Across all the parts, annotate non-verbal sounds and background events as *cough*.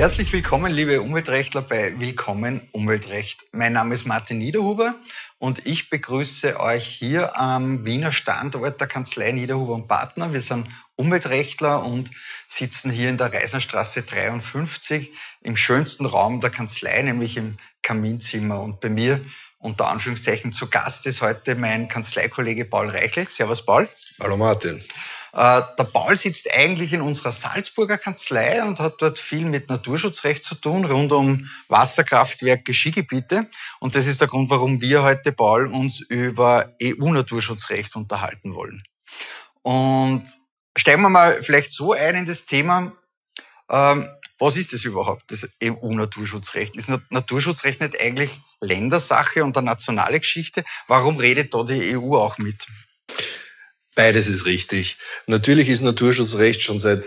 Herzlich willkommen, liebe Umweltrechtler, bei Willkommen Umweltrecht. Mein Name ist Martin Niederhuber und ich begrüße euch hier am Wiener Standort der Kanzlei Niederhuber und Partner. Wir sind Umweltrechtler und sitzen hier in der Reiserstraße 53 im schönsten Raum der Kanzlei, nämlich im Kaminzimmer. Und bei mir unter Anführungszeichen zu Gast ist heute mein Kanzleikollege Paul Reichel. Servus Paul. Hallo Martin. Äh, der Paul sitzt eigentlich in unserer Salzburger Kanzlei und hat dort viel mit Naturschutzrecht zu tun, rund um Wasserkraftwerke, Skigebiete. Und das ist der Grund, warum wir heute, Paul, uns über EU-Naturschutzrecht unterhalten wollen. Und steigen wir mal vielleicht so ein in das Thema, ähm, was ist das überhaupt, das EU-Naturschutzrecht? Ist Naturschutzrecht nicht eigentlich Ländersache und eine nationale Geschichte? Warum redet da die EU auch mit? Beides ist richtig. Natürlich ist Naturschutzrecht schon seit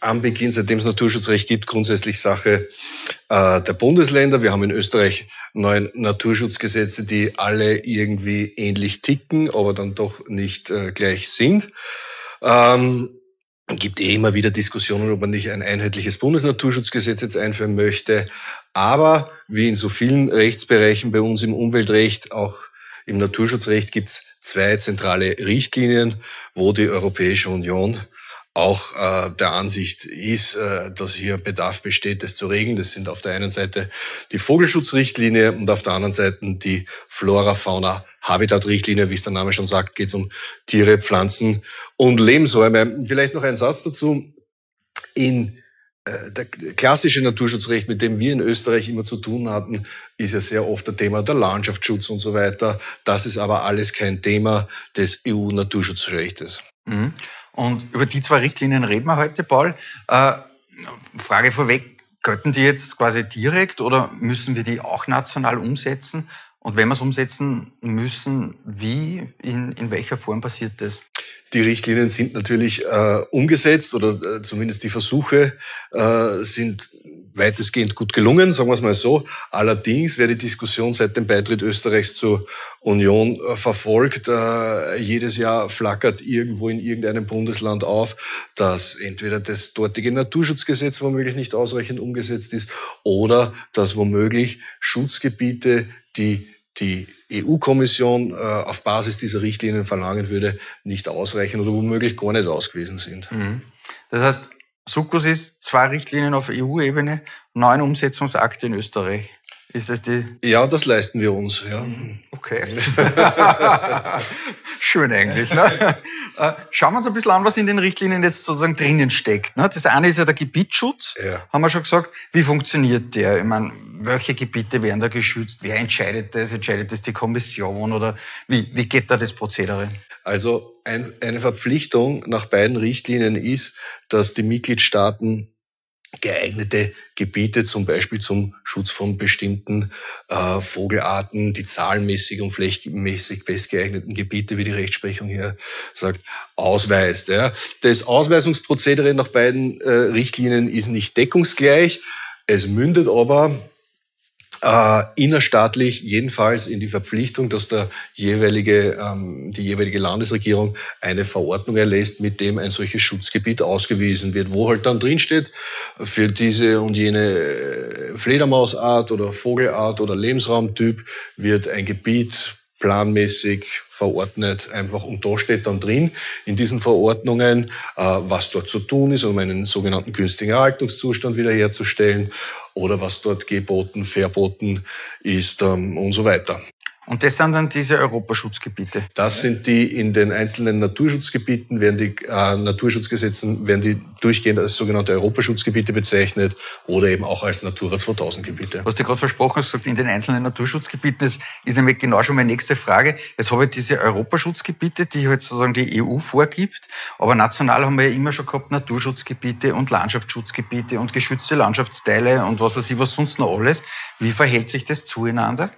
Anbeginn, seitdem es Naturschutzrecht gibt, grundsätzlich Sache äh, der Bundesländer. Wir haben in Österreich neun Naturschutzgesetze, die alle irgendwie ähnlich ticken, aber dann doch nicht äh, gleich sind. Ähm, gibt eh immer wieder Diskussionen, ob man nicht ein einheitliches Bundesnaturschutzgesetz jetzt einführen möchte. Aber wie in so vielen Rechtsbereichen bei uns im Umweltrecht, auch im Naturschutzrecht gibt es zwei zentrale Richtlinien, wo die Europäische Union auch äh, der Ansicht ist, äh, dass hier Bedarf besteht, das zu regeln. Das sind auf der einen Seite die Vogelschutzrichtlinie und auf der anderen Seite die Flora-Fauna-Habitat-Richtlinie. Wie es der Name schon sagt, geht es um Tiere, Pflanzen und Lebensräume. Vielleicht noch ein Satz dazu. In der klassische Naturschutzrecht, mit dem wir in Österreich immer zu tun hatten, ist ja sehr oft der Thema der Landschaftsschutz und so weiter. Das ist aber alles kein Thema des EU-Naturschutzrechtes. Mhm. Und über die zwei Richtlinien reden wir heute, Paul. Äh, Frage vorweg, könnten die jetzt quasi direkt oder müssen wir die auch national umsetzen? Und wenn wir es umsetzen müssen, wie, in, in welcher Form passiert das? Die Richtlinien sind natürlich äh, umgesetzt oder äh, zumindest die Versuche äh, sind weitestgehend gut gelungen, sagen wir es mal so. Allerdings, wer die Diskussion seit dem Beitritt Österreichs zur Union äh, verfolgt, äh, jedes Jahr flackert irgendwo in irgendeinem Bundesland auf, dass entweder das dortige Naturschutzgesetz womöglich nicht ausreichend umgesetzt ist oder dass womöglich Schutzgebiete, die die EU-Kommission äh, auf Basis dieser Richtlinien verlangen würde, nicht ausreichen oder womöglich gar nicht ausgewiesen sind. Mhm. Das heißt, Sukkus ist zwei Richtlinien auf EU-Ebene, neun Umsetzungsakte in Österreich. Ist das die? Ja, das leisten wir uns, ja. Okay. *laughs* Schön eigentlich. Ne? Äh, schauen wir uns ein bisschen an, was in den Richtlinien jetzt sozusagen drinnen steckt. Ne? Das eine ist ja der Gebietsschutz, ja. haben wir schon gesagt. Wie funktioniert der? Ich meine, welche Gebiete werden da geschützt? Wer entscheidet das? Entscheidet das die Kommission oder wie, wie geht da das Prozedere? Also ein, eine Verpflichtung nach beiden Richtlinien ist, dass die Mitgliedstaaten geeignete Gebiete, zum Beispiel zum Schutz von bestimmten äh, Vogelarten, die zahlenmäßig und flächenmäßig bestgeeigneten Gebiete, wie die Rechtsprechung hier sagt, ausweist. Ja. Das Ausweisungsprozedere nach beiden äh, Richtlinien ist nicht deckungsgleich. Es mündet aber äh, innerstaatlich jedenfalls in die Verpflichtung, dass der jeweilige, ähm, die jeweilige Landesregierung eine Verordnung erlässt, mit dem ein solches Schutzgebiet ausgewiesen wird, wo halt dann drinsteht, für diese und jene äh, Fledermausart oder Vogelart oder Lebensraumtyp wird ein Gebiet planmäßig verordnet einfach. Und da steht dann drin in diesen Verordnungen, äh, was dort zu tun ist, um einen sogenannten günstigen Erhaltungszustand wiederherzustellen oder was dort geboten, verboten ist ähm, und so weiter. Und das sind dann diese Europaschutzgebiete? Das sind die in den einzelnen Naturschutzgebieten, werden die äh, Naturschutzgesetzen, werden die durchgehend als sogenannte Europaschutzgebiete bezeichnet oder eben auch als Natura 2000 Gebiete. Du hast dir gerade versprochen, hast gesagt, in den einzelnen Naturschutzgebieten, das ist nämlich genau schon meine nächste Frage. Jetzt habe ich diese Europaschutzgebiete, die halt sozusagen die EU vorgibt, aber national haben wir ja immer schon gehabt Naturschutzgebiete und Landschaftsschutzgebiete und geschützte Landschaftsteile und was weiß ich, was sonst noch alles. Wie verhält sich das zueinander?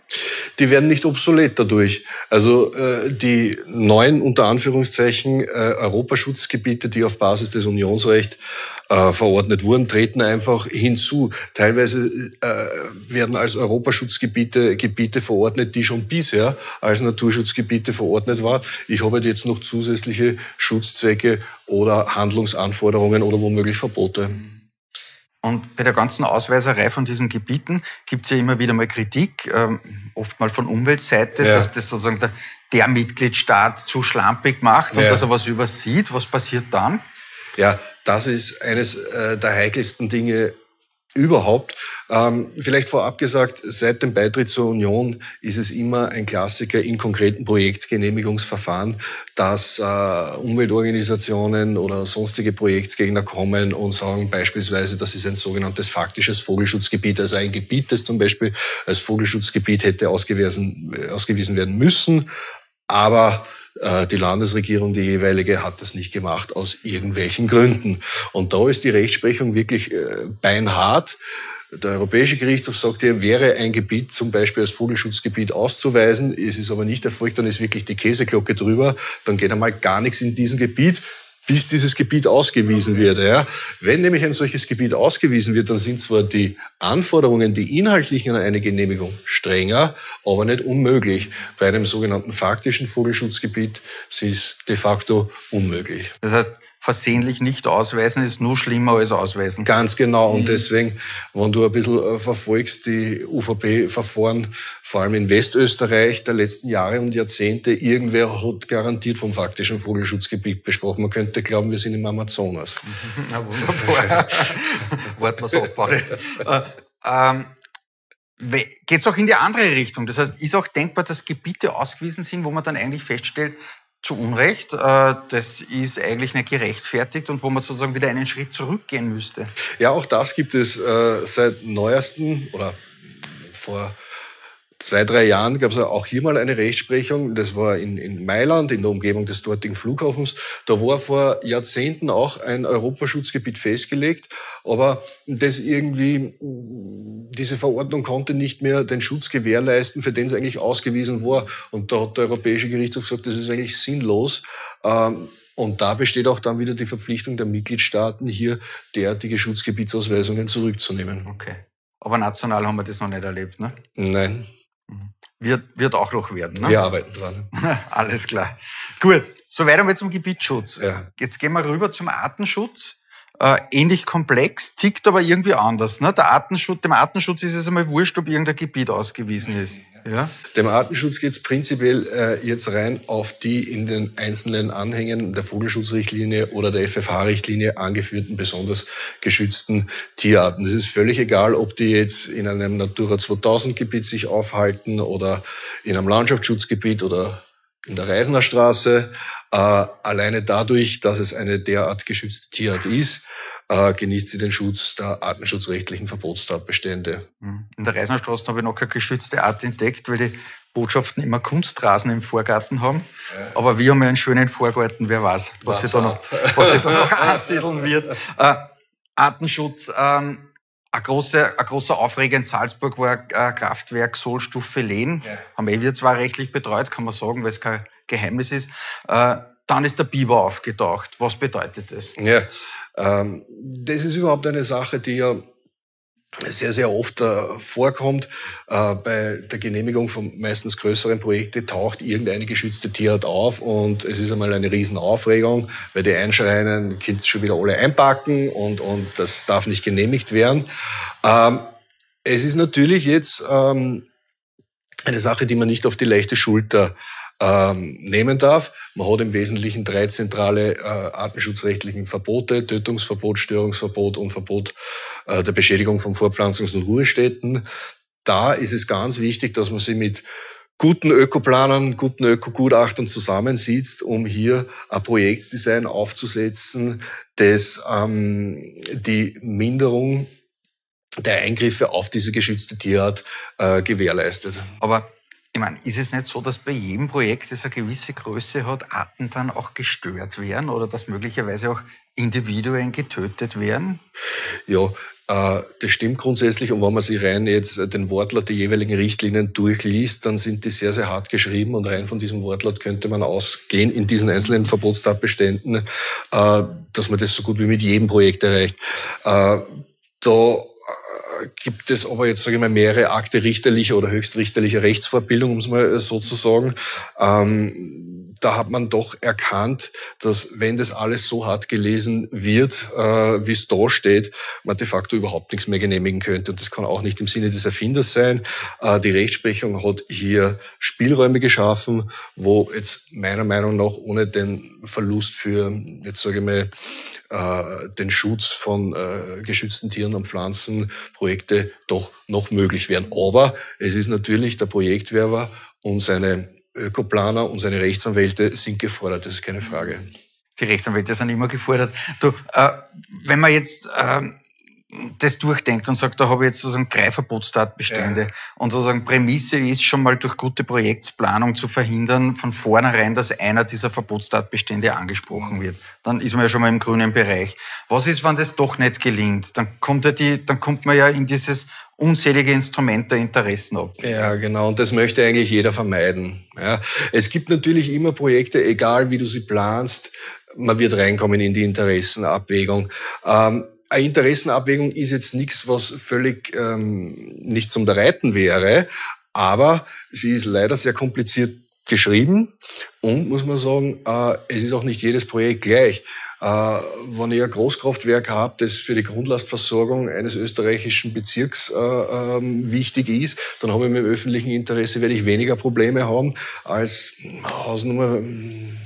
Die werden nicht obsolet dadurch. Also äh, die neuen unter Anführungszeichen äh, Europaschutzgebiete, die auf Basis des Unionsrechts äh, verordnet wurden, treten einfach hinzu. Teilweise äh, werden als Europaschutzgebiete Gebiete verordnet, die schon bisher als Naturschutzgebiete verordnet waren. Ich habe jetzt noch zusätzliche Schutzzwecke oder Handlungsanforderungen oder womöglich Verbote. Und bei der ganzen Ausweiserei von diesen Gebieten gibt es ja immer wieder mal Kritik, ähm, oft mal von Umweltseite, ja. dass das sozusagen der, der, Mitgliedstaat zu schlampig macht und ja. dass er was übersieht. Was passiert dann? Ja, das ist eines äh, der heikelsten Dinge überhaupt. Ähm, vielleicht vorab gesagt, seit dem Beitritt zur Union ist es immer ein Klassiker in konkreten Projektgenehmigungsverfahren, dass äh, Umweltorganisationen oder sonstige Projektsgegner kommen und sagen beispielsweise, das ist ein sogenanntes faktisches Vogelschutzgebiet, also ein Gebiet, das zum Beispiel als Vogelschutzgebiet hätte ausgewiesen, ausgewiesen werden müssen, aber die Landesregierung, die jeweilige, hat das nicht gemacht aus irgendwelchen Gründen. Und da ist die Rechtsprechung wirklich äh, beinhart. Der Europäische Gerichtshof sagt hier, wäre ein Gebiet zum Beispiel als Vogelschutzgebiet auszuweisen, es ist aber nicht erfolgt, dann ist wirklich die Käseglocke drüber, dann geht einmal gar nichts in diesem Gebiet bis dieses Gebiet ausgewiesen wird. Ja. Wenn nämlich ein solches Gebiet ausgewiesen wird, dann sind zwar die Anforderungen, die inhaltlichen an eine Genehmigung strenger, aber nicht unmöglich. Bei einem sogenannten faktischen Vogelschutzgebiet ist es de facto unmöglich. Das heißt, versehentlich nicht ausweisen ist nur schlimmer als ausweisen. Ganz genau. Und mhm. deswegen, wenn du ein bisschen äh, verfolgst, die UVP-Verfahren, vor allem in Westösterreich der letzten Jahre und Jahrzehnte, irgendwer hat garantiert vom faktischen Vogelschutzgebiet besprochen. Man könnte glauben, wir sind im Amazonas. *laughs* Na wunderbar. Warten wir so, Pauli. Äh, ähm, Geht es auch in die andere Richtung? Das heißt, ist auch denkbar, dass Gebiete ausgewiesen sind, wo man dann eigentlich feststellt, zu Unrecht. Äh, das ist eigentlich nicht gerechtfertigt und wo man sozusagen wieder einen Schritt zurückgehen müsste. Ja, auch das gibt es äh, seit neuesten oder vor zwei, drei Jahren gab es auch hier mal eine Rechtsprechung. Das war in, in Mailand, in der Umgebung des dortigen Flughafens. Da war vor Jahrzehnten auch ein Europaschutzgebiet festgelegt, aber das irgendwie, diese Verordnung konnte nicht mehr den Schutz gewährleisten, für den es eigentlich ausgewiesen war. Und da hat der Europäische Gerichtshof gesagt, das ist eigentlich sinnlos. Ähm, und da besteht auch dann wieder die Verpflichtung der Mitgliedstaaten, hier derartige Schutzgebietsausweisungen zurückzunehmen. Okay. Aber national haben wir das noch nicht erlebt, ne? Nein. Wird, wird auch noch werden. Ne? Wir arbeiten dran. *laughs* Alles klar. Gut, soweit einmal zum Gebietsschutz. Ja. Jetzt gehen wir rüber zum Artenschutz. Äh, ähnlich komplex, tickt aber irgendwie anders. Ne? Der Artenschutz, dem Artenschutz ist es einmal wurscht, ob irgendein Gebiet ausgewiesen ist. Ja? Dem Artenschutz geht es prinzipiell äh, jetzt rein auf die in den einzelnen Anhängen der Vogelschutzrichtlinie oder der FFH-Richtlinie angeführten besonders geschützten Tierarten. Es ist völlig egal, ob die jetzt in einem Natura 2000 Gebiet sich aufhalten oder in einem Landschaftsschutzgebiet oder in der Reisener Straße. Äh, alleine dadurch, dass es eine derart geschützte Tierart ist, äh, genießt sie den Schutz der artenschutzrechtlichen Verbotstatbestände. Mhm. In der Reisenstraße habe ich noch keine geschützte Art entdeckt, weil die Botschaften immer Kunstrasen im Vorgarten haben. Ja. Aber wir haben ja einen schönen Vorgarten, wer weiß, was sich da noch, was da noch *laughs* ansiedeln wird. Äh, Artenschutz, ähm, ein großer, ein großer Aufreger in Salzburg war äh, Kraftwerk Sohlstufe Lehn. Ja. Haben eh wir zwar rechtlich betreut, kann man sagen, weil es kein Geheimnis ist. Äh, dann ist der Biber aufgetaucht. Was bedeutet das? Ja, ähm, das ist überhaupt eine Sache, die ja sehr, sehr oft äh, vorkommt. Äh, bei der Genehmigung von meistens größeren Projekten taucht irgendeine geschützte Tierart auf und es ist einmal eine Riesenaufregung, weil die einschreien, Kind schon wieder alle einpacken und, und das darf nicht genehmigt werden. Ähm, es ist natürlich jetzt ähm, eine Sache, die man nicht auf die leichte Schulter ähm, nehmen darf. Man hat im Wesentlichen drei zentrale äh, artenschutzrechtlichen Verbote, Tötungsverbot, Störungsverbot und Verbot äh, der Beschädigung von Fortpflanzungs- und Ruhestätten. Da ist es ganz wichtig, dass man sich mit guten Ökoplanern, guten Ökogutachtern zusammensitzt, um hier ein Projektdesign aufzusetzen, das ähm, die Minderung der Eingriffe auf diese geschützte Tierart äh, gewährleistet. Aber ich meine, ist es nicht so, dass bei jedem Projekt, das eine gewisse Größe hat, Arten dann auch gestört werden oder dass möglicherweise auch Individuen getötet werden? Ja, äh, das stimmt grundsätzlich. Und wenn man sich rein jetzt den Wortlaut der jeweiligen Richtlinien durchliest, dann sind die sehr, sehr hart geschrieben. Und rein von diesem Wortlaut könnte man ausgehen in diesen einzelnen Verbotstatbeständen, äh, dass man das so gut wie mit jedem Projekt erreicht. Äh, da gibt es aber jetzt, sage ich mal, mehrere Akte richterlicher oder höchstrichterlicher Rechtsvorbildung, um es mal so zu sagen. Ähm, da hat man doch erkannt, dass wenn das alles so hart gelesen wird, äh, wie es da steht, man de facto überhaupt nichts mehr genehmigen könnte. Und das kann auch nicht im Sinne des Erfinders sein. Äh, die Rechtsprechung hat hier Spielräume geschaffen, wo jetzt meiner Meinung nach ohne den Verlust für, jetzt sage ich mal, äh, den Schutz von äh, geschützten Tieren und Pflanzen Projekte doch noch möglich wären. Aber es ist natürlich der Projektwerber und seine Ökoplaner und seine Rechtsanwälte sind gefordert, das ist keine Frage. Die Rechtsanwälte sind immer gefordert. Du, äh, wenn man jetzt äh, das durchdenkt und sagt, da habe ich jetzt sozusagen drei Verbotstatbestände ja. und sozusagen Prämisse ist schon mal durch gute Projektplanung zu verhindern, von vornherein, dass einer dieser Verbotstatbestände angesprochen wird. Dann ist man ja schon mal im grünen Bereich. Was ist, wenn das doch nicht gelingt? Dann kommt ja die, dann kommt man ja in dieses unzählige Instrument der Interessen ab. Ja, genau. Und das möchte eigentlich jeder vermeiden. Ja. Es gibt natürlich immer Projekte, egal wie du sie planst, man wird reinkommen in die Interessenabwägung. Ähm, eine Interessenabwägung ist jetzt nichts, was völlig ähm, nicht zum Reiten wäre, aber sie ist leider sehr kompliziert geschrieben und muss man sagen, äh, es ist auch nicht jedes Projekt gleich. Äh, wenn ich ein Großkraftwerk habe, das für die Grundlastversorgung eines österreichischen Bezirks äh, ähm, wichtig ist, dann habe ich mit dem öffentlichen Interesse werde ich weniger Probleme haben als Hausnummer hm,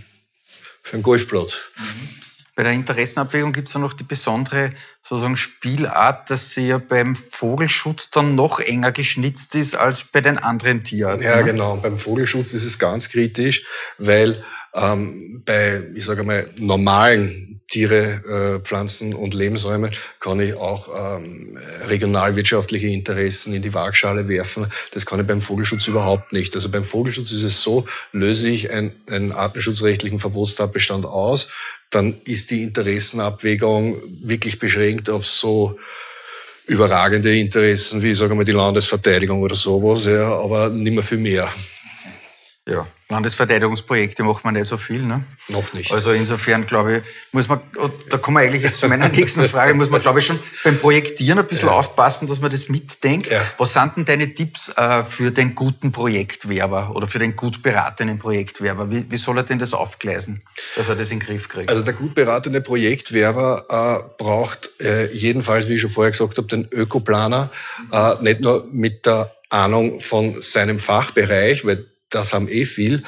für einen Golfplatz. Mhm. Bei der Interessenabwägung gibt es ja noch die besondere sozusagen Spielart, dass sie ja beim Vogelschutz dann noch enger geschnitzt ist als bei den anderen Tierarten. Ja, ne? genau. Beim Vogelschutz ist es ganz kritisch, weil ähm, bei, ich sage mal, normalen Tiere, äh, Pflanzen und Lebensräume kann ich auch ähm, regionalwirtschaftliche Interessen in die Waagschale werfen. Das kann ich beim Vogelschutz überhaupt nicht. Also beim Vogelschutz ist es so, löse ich einen, einen artenschutzrechtlichen Verbotstatbestand aus, dann ist die Interessenabwägung wirklich beschränkt auf so überragende Interessen wie, sagen wir die Landesverteidigung oder sowas, ja, aber nicht mehr viel mehr. Ja, Landesverteidigungsprojekte macht man nicht so viel, ne? Noch nicht. Also insofern, glaube ich, muss man, da kommen wir eigentlich jetzt zu meiner *laughs* nächsten Frage, muss man, glaube ich, schon beim Projektieren ein bisschen ja. aufpassen, dass man das mitdenkt. Ja. Was sind denn deine Tipps äh, für den guten Projektwerber oder für den gut beratenden Projektwerber? Wie, wie soll er denn das aufgleisen, dass er das in den Griff kriegt? Also der gut beratende Projektwerber äh, braucht äh, jedenfalls, wie ich schon vorher gesagt habe, den Ökoplaner, äh, nicht nur mit der Ahnung von seinem Fachbereich, weil das haben eh viel.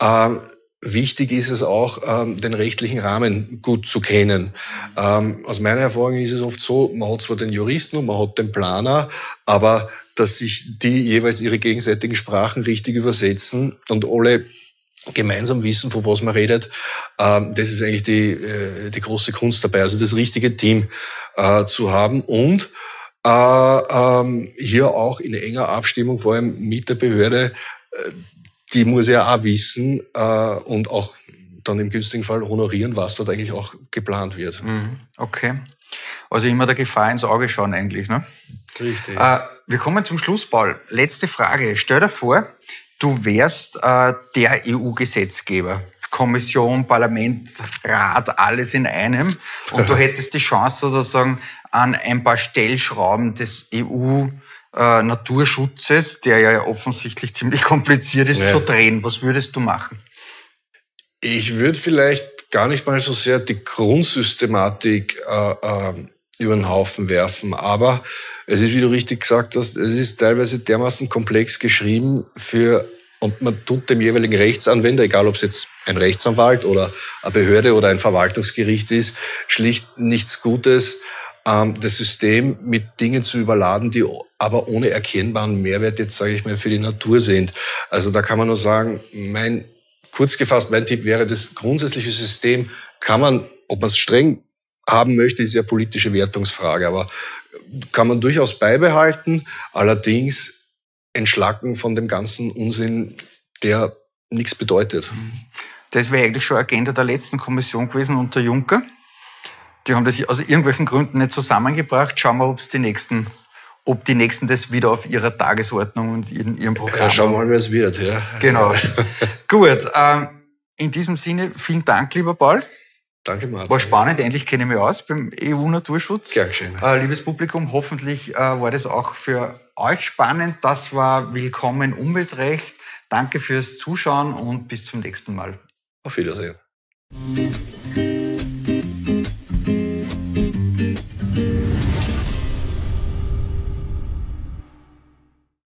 Ähm, wichtig ist es auch, ähm, den rechtlichen Rahmen gut zu kennen. Ähm, aus meiner Erfahrung ist es oft so, man hat zwar den Juristen und man hat den Planer, aber dass sich die jeweils ihre gegenseitigen Sprachen richtig übersetzen und alle gemeinsam wissen, von was man redet, ähm, das ist eigentlich die, äh, die große Kunst dabei. Also das richtige Team äh, zu haben und äh, ähm, hier auch in enger Abstimmung vor allem mit der Behörde die muss ja auch wissen äh, und auch dann im günstigen Fall honorieren, was dort eigentlich auch geplant wird. Mhm. Okay. Also immer der Gefahr ins Auge schauen eigentlich, ne? Richtig. Äh, wir kommen zum Schluss, Paul. Letzte Frage. Stell dir vor, du wärst äh, der EU-Gesetzgeber. Kommission, Parlament, Rat, alles in einem. Und du *laughs* hättest die Chance sozusagen an ein paar Stellschrauben des EU äh, Naturschutzes, der ja offensichtlich ziemlich *laughs* kompliziert ist, ja. zu drehen. Was würdest du machen? Ich würde vielleicht gar nicht mal so sehr die Grundsystematik äh, äh, über den Haufen werfen, aber es ist, wie du richtig gesagt hast, es ist teilweise dermaßen komplex geschrieben für und man tut dem jeweiligen Rechtsanwender, egal ob es jetzt ein Rechtsanwalt oder eine Behörde oder ein Verwaltungsgericht ist, schlicht nichts Gutes, ähm, das System mit Dingen zu überladen, die aber ohne erkennbaren Mehrwert jetzt, sage ich mal, für die Natur sind. Also da kann man nur sagen, mein, kurz gefasst, mein Tipp wäre, das grundsätzliche System kann man, ob man es streng haben möchte, ist ja politische Wertungsfrage, aber kann man durchaus beibehalten, allerdings entschlacken von dem ganzen Unsinn, der nichts bedeutet. Das wäre eigentlich schon Agenda der letzten Kommission gewesen unter Juncker. Die haben das aus irgendwelchen Gründen nicht zusammengebracht. Schauen wir, ob es die nächsten ob die Nächsten das wieder auf ihrer Tagesordnung und in ihrem Programm. Ja, schauen wir mal, wie es wird, ja. Genau. *laughs* Gut. Ähm, in diesem Sinne, vielen Dank, lieber Paul. Danke, Martin. War spannend, endlich kenne ich mich aus beim EU-Naturschutz. Gern geschehen. Äh, liebes Publikum, hoffentlich äh, war das auch für euch spannend. Das war Willkommen Umweltrecht. Danke fürs Zuschauen und bis zum nächsten Mal. Auf Wiedersehen.